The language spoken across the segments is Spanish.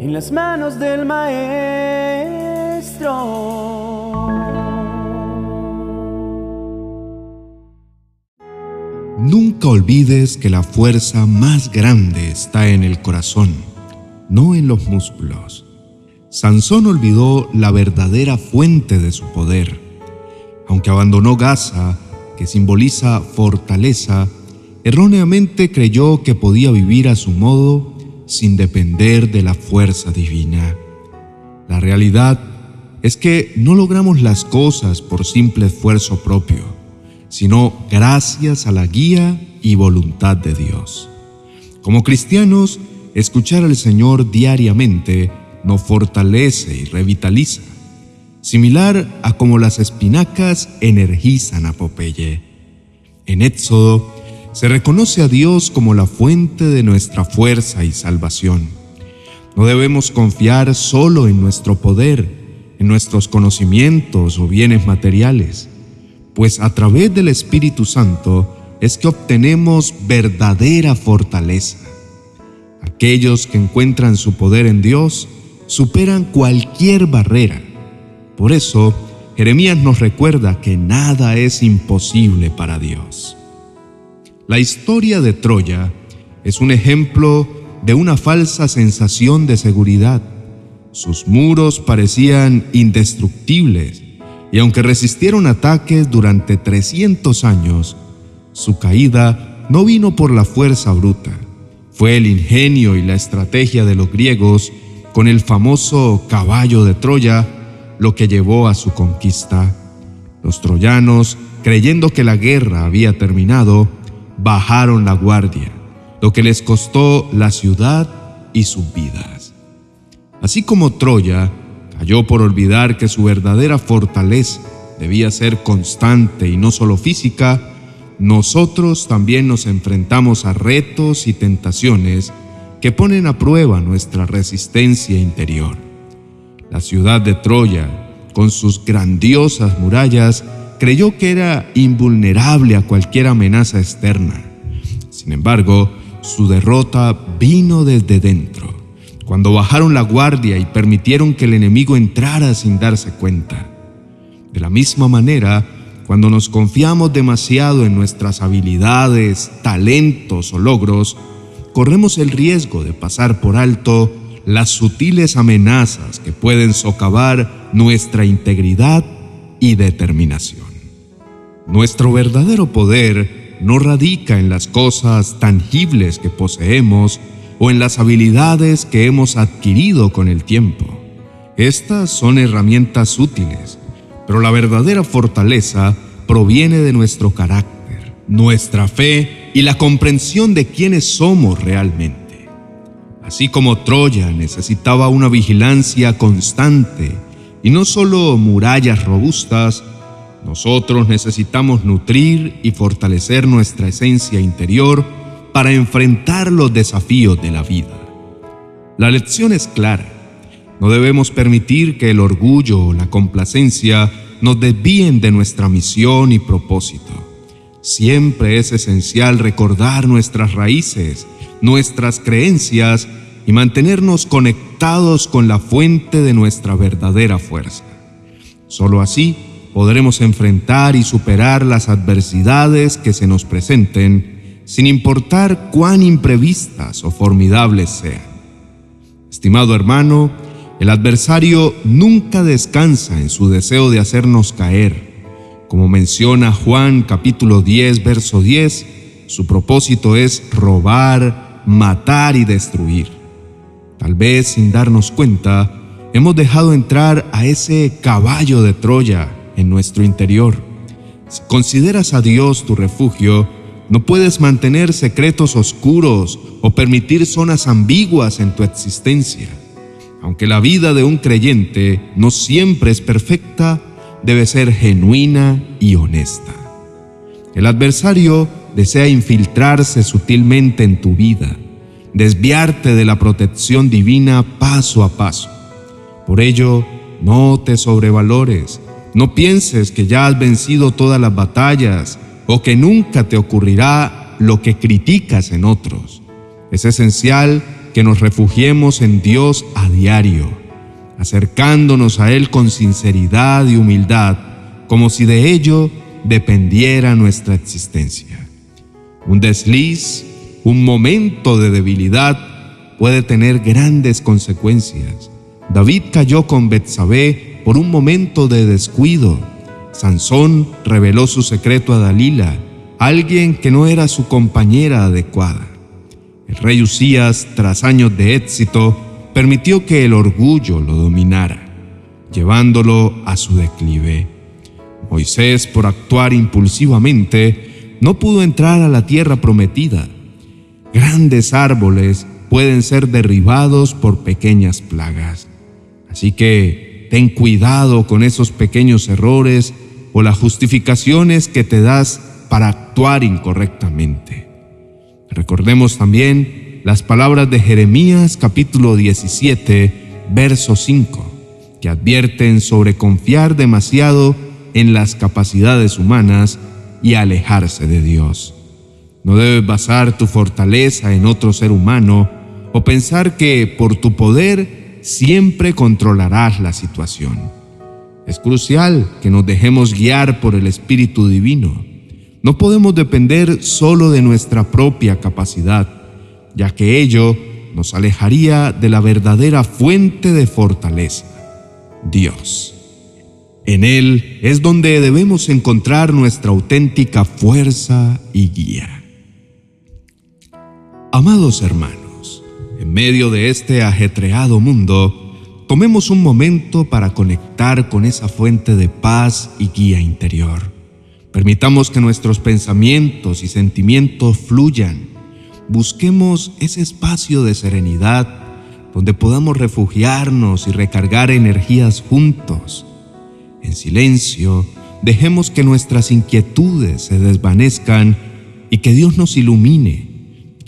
en las manos del Maestro. Nunca olvides que la fuerza más grande está en el corazón, no en los músculos. Sansón olvidó la verdadera fuente de su poder. Aunque abandonó Gaza, que simboliza fortaleza, erróneamente creyó que podía vivir a su modo sin depender de la fuerza divina. La realidad es que no logramos las cosas por simple esfuerzo propio sino gracias a la guía y voluntad de Dios. Como cristianos, escuchar al Señor diariamente nos fortalece y revitaliza, similar a como las espinacas energizan a Popeye. En Éxodo se reconoce a Dios como la fuente de nuestra fuerza y salvación. No debemos confiar solo en nuestro poder, en nuestros conocimientos o bienes materiales pues a través del Espíritu Santo es que obtenemos verdadera fortaleza. Aquellos que encuentran su poder en Dios superan cualquier barrera. Por eso, Jeremías nos recuerda que nada es imposible para Dios. La historia de Troya es un ejemplo de una falsa sensación de seguridad. Sus muros parecían indestructibles y aunque resistieron ataques durante 300 años, su caída no vino por la fuerza bruta, fue el ingenio y la estrategia de los griegos con el famoso caballo de Troya lo que llevó a su conquista. Los troyanos, creyendo que la guerra había terminado, bajaron la guardia, lo que les costó la ciudad y sus vidas. Así como Troya Cayó por olvidar que su verdadera fortaleza debía ser constante y no solo física, nosotros también nos enfrentamos a retos y tentaciones que ponen a prueba nuestra resistencia interior. La ciudad de Troya, con sus grandiosas murallas, creyó que era invulnerable a cualquier amenaza externa. Sin embargo, su derrota vino desde dentro cuando bajaron la guardia y permitieron que el enemigo entrara sin darse cuenta. De la misma manera, cuando nos confiamos demasiado en nuestras habilidades, talentos o logros, corremos el riesgo de pasar por alto las sutiles amenazas que pueden socavar nuestra integridad y determinación. Nuestro verdadero poder no radica en las cosas tangibles que poseemos, o en las habilidades que hemos adquirido con el tiempo. Estas son herramientas útiles, pero la verdadera fortaleza proviene de nuestro carácter, nuestra fe y la comprensión de quiénes somos realmente. Así como Troya necesitaba una vigilancia constante y no solo murallas robustas, nosotros necesitamos nutrir y fortalecer nuestra esencia interior para enfrentar los desafíos de la vida. La lección es clara. No debemos permitir que el orgullo o la complacencia nos desvíen de nuestra misión y propósito. Siempre es esencial recordar nuestras raíces, nuestras creencias y mantenernos conectados con la fuente de nuestra verdadera fuerza. Solo así podremos enfrentar y superar las adversidades que se nos presenten sin importar cuán imprevistas o formidables sean. Estimado hermano, el adversario nunca descansa en su deseo de hacernos caer. Como menciona Juan capítulo 10, verso 10, su propósito es robar, matar y destruir. Tal vez sin darnos cuenta, hemos dejado entrar a ese caballo de Troya en nuestro interior. Si consideras a Dios tu refugio, no puedes mantener secretos oscuros o permitir zonas ambiguas en tu existencia. Aunque la vida de un creyente no siempre es perfecta, debe ser genuina y honesta. El adversario desea infiltrarse sutilmente en tu vida, desviarte de la protección divina paso a paso. Por ello, no te sobrevalores, no pienses que ya has vencido todas las batallas o que nunca te ocurrirá lo que criticas en otros. Es esencial que nos refugiemos en Dios a diario, acercándonos a Él con sinceridad y humildad, como si de ello dependiera nuestra existencia. Un desliz, un momento de debilidad puede tener grandes consecuencias. David cayó con Betsabé por un momento de descuido. Sansón reveló su secreto a Dalila, alguien que no era su compañera adecuada. El rey Usías, tras años de éxito, permitió que el orgullo lo dominara, llevándolo a su declive. Moisés, por actuar impulsivamente, no pudo entrar a la tierra prometida. Grandes árboles pueden ser derribados por pequeñas plagas. Así que ten cuidado con esos pequeños errores o las justificaciones que te das para actuar incorrectamente. Recordemos también las palabras de Jeremías capítulo 17, verso 5, que advierten sobre confiar demasiado en las capacidades humanas y alejarse de Dios. No debes basar tu fortaleza en otro ser humano o pensar que por tu poder siempre controlarás la situación. Es crucial que nos dejemos guiar por el Espíritu Divino. No podemos depender solo de nuestra propia capacidad, ya que ello nos alejaría de la verdadera fuente de fortaleza, Dios. En Él es donde debemos encontrar nuestra auténtica fuerza y guía. Amados hermanos, en medio de este ajetreado mundo, tomemos un momento para conectar con esa fuente de paz y guía interior. Permitamos que nuestros pensamientos y sentimientos fluyan. Busquemos ese espacio de serenidad donde podamos refugiarnos y recargar energías juntos. En silencio, dejemos que nuestras inquietudes se desvanezcan y que Dios nos ilumine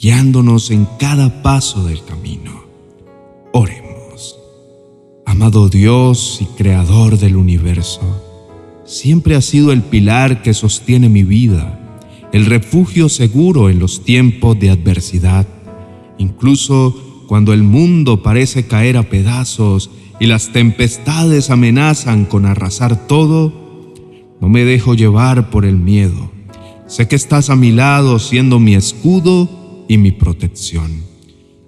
guiándonos en cada paso del camino. Oremos. Amado Dios y Creador del universo, siempre has sido el pilar que sostiene mi vida, el refugio seguro en los tiempos de adversidad, incluso cuando el mundo parece caer a pedazos y las tempestades amenazan con arrasar todo, no me dejo llevar por el miedo. Sé que estás a mi lado siendo mi escudo y mi protección.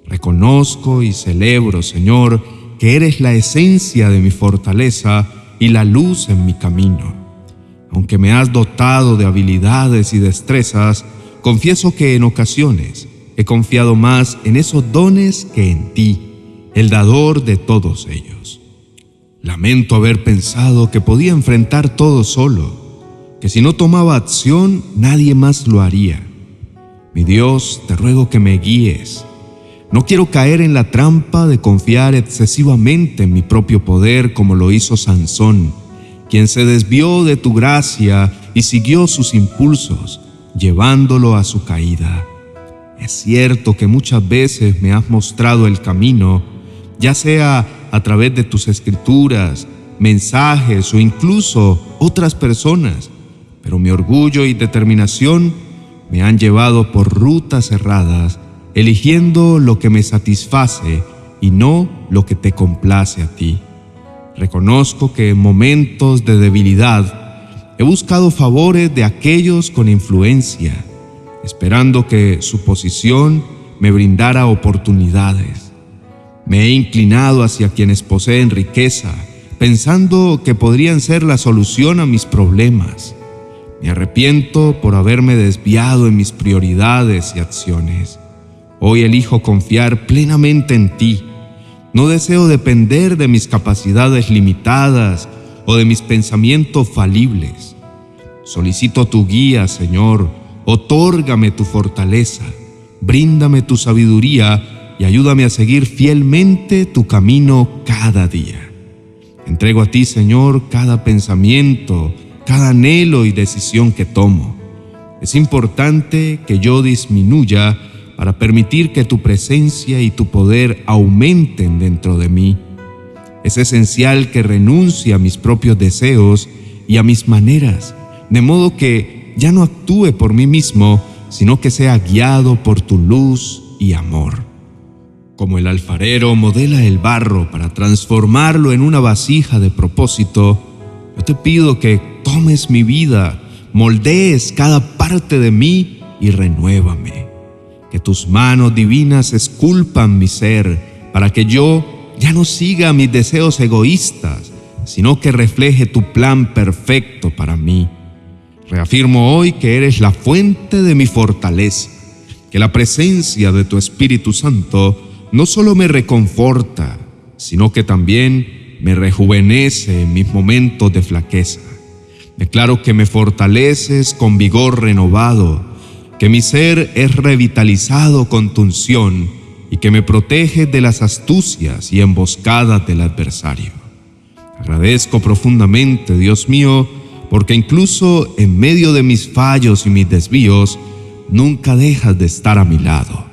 Reconozco y celebro, Señor, que eres la esencia de mi fortaleza y la luz en mi camino. Aunque me has dotado de habilidades y destrezas, confieso que en ocasiones he confiado más en esos dones que en ti, el dador de todos ellos. Lamento haber pensado que podía enfrentar todo solo, que si no tomaba acción nadie más lo haría mi Dios, te ruego que me guíes. No quiero caer en la trampa de confiar excesivamente en mi propio poder como lo hizo Sansón, quien se desvió de tu gracia y siguió sus impulsos, llevándolo a su caída. Es cierto que muchas veces me has mostrado el camino, ya sea a través de tus escrituras, mensajes o incluso otras personas, pero mi orgullo y determinación me han llevado por rutas cerradas, eligiendo lo que me satisface y no lo que te complace a ti. Reconozco que en momentos de debilidad he buscado favores de aquellos con influencia, esperando que su posición me brindara oportunidades. Me he inclinado hacia quienes poseen riqueza, pensando que podrían ser la solución a mis problemas. Me arrepiento por haberme desviado en mis prioridades y acciones. Hoy elijo confiar plenamente en ti. No deseo depender de mis capacidades limitadas o de mis pensamientos falibles. Solicito tu guía, Señor. Otórgame tu fortaleza. Bríndame tu sabiduría y ayúdame a seguir fielmente tu camino cada día. Entrego a ti, Señor, cada pensamiento, cada anhelo y decisión que tomo. Es importante que yo disminuya para permitir que tu presencia y tu poder aumenten dentro de mí. Es esencial que renuncie a mis propios deseos y a mis maneras, de modo que ya no actúe por mí mismo, sino que sea guiado por tu luz y amor. Como el alfarero modela el barro para transformarlo en una vasija de propósito, yo te pido que tomes mi vida, moldees cada parte de mí y renuévame. Que tus manos divinas esculpan mi ser para que yo ya no siga mis deseos egoístas, sino que refleje tu plan perfecto para mí. Reafirmo hoy que eres la fuente de mi fortaleza, que la presencia de tu Espíritu Santo no solo me reconforta, sino que también me rejuvenece en mis momentos de flaqueza. Declaro que me fortaleces con vigor renovado, que mi ser es revitalizado con tu unción y que me protege de las astucias y emboscadas del adversario. Agradezco profundamente, Dios mío, porque incluso en medio de mis fallos y mis desvíos, nunca dejas de estar a mi lado.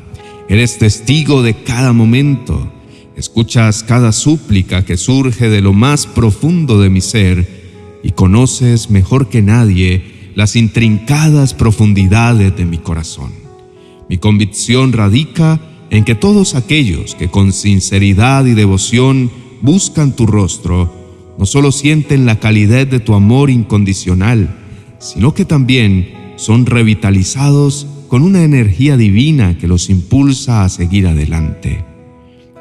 Eres testigo de cada momento, escuchas cada súplica que surge de lo más profundo de mi ser y conoces mejor que nadie las intrincadas profundidades de mi corazón. Mi convicción radica en que todos aquellos que con sinceridad y devoción buscan tu rostro, no solo sienten la calidez de tu amor incondicional, sino que también son revitalizados con una energía divina que los impulsa a seguir adelante.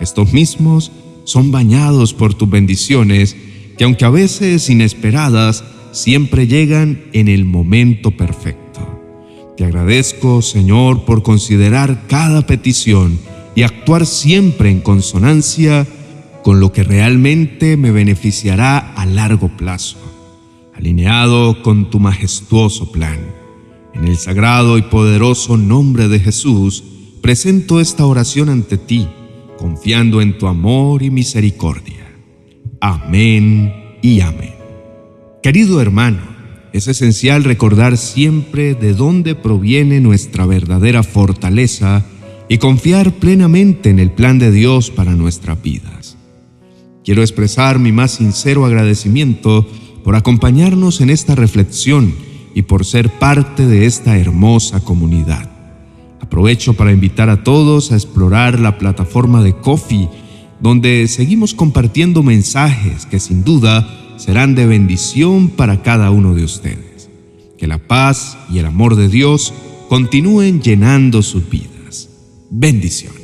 Estos mismos son bañados por tus bendiciones que aunque a veces inesperadas, siempre llegan en el momento perfecto. Te agradezco, Señor, por considerar cada petición y actuar siempre en consonancia con lo que realmente me beneficiará a largo plazo, alineado con tu majestuoso plan. En el sagrado y poderoso nombre de Jesús, presento esta oración ante ti, confiando en tu amor y misericordia. Amén y amén. Querido hermano, es esencial recordar siempre de dónde proviene nuestra verdadera fortaleza y confiar plenamente en el plan de Dios para nuestras vidas. Quiero expresar mi más sincero agradecimiento por acompañarnos en esta reflexión y por ser parte de esta hermosa comunidad. Aprovecho para invitar a todos a explorar la plataforma de Coffee, donde seguimos compartiendo mensajes que sin duda serán de bendición para cada uno de ustedes. Que la paz y el amor de Dios continúen llenando sus vidas. Bendiciones.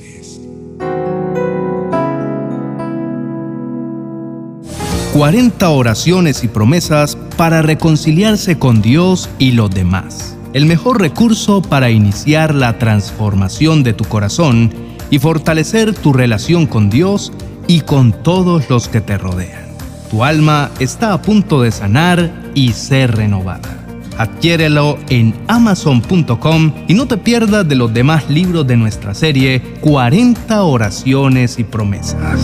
40 oraciones y promesas para reconciliarse con Dios y los demás. El mejor recurso para iniciar la transformación de tu corazón y fortalecer tu relación con Dios y con todos los que te rodean. Tu alma está a punto de sanar y ser renovada. Adquiérelo en amazon.com y no te pierdas de los demás libros de nuestra serie 40 oraciones y promesas.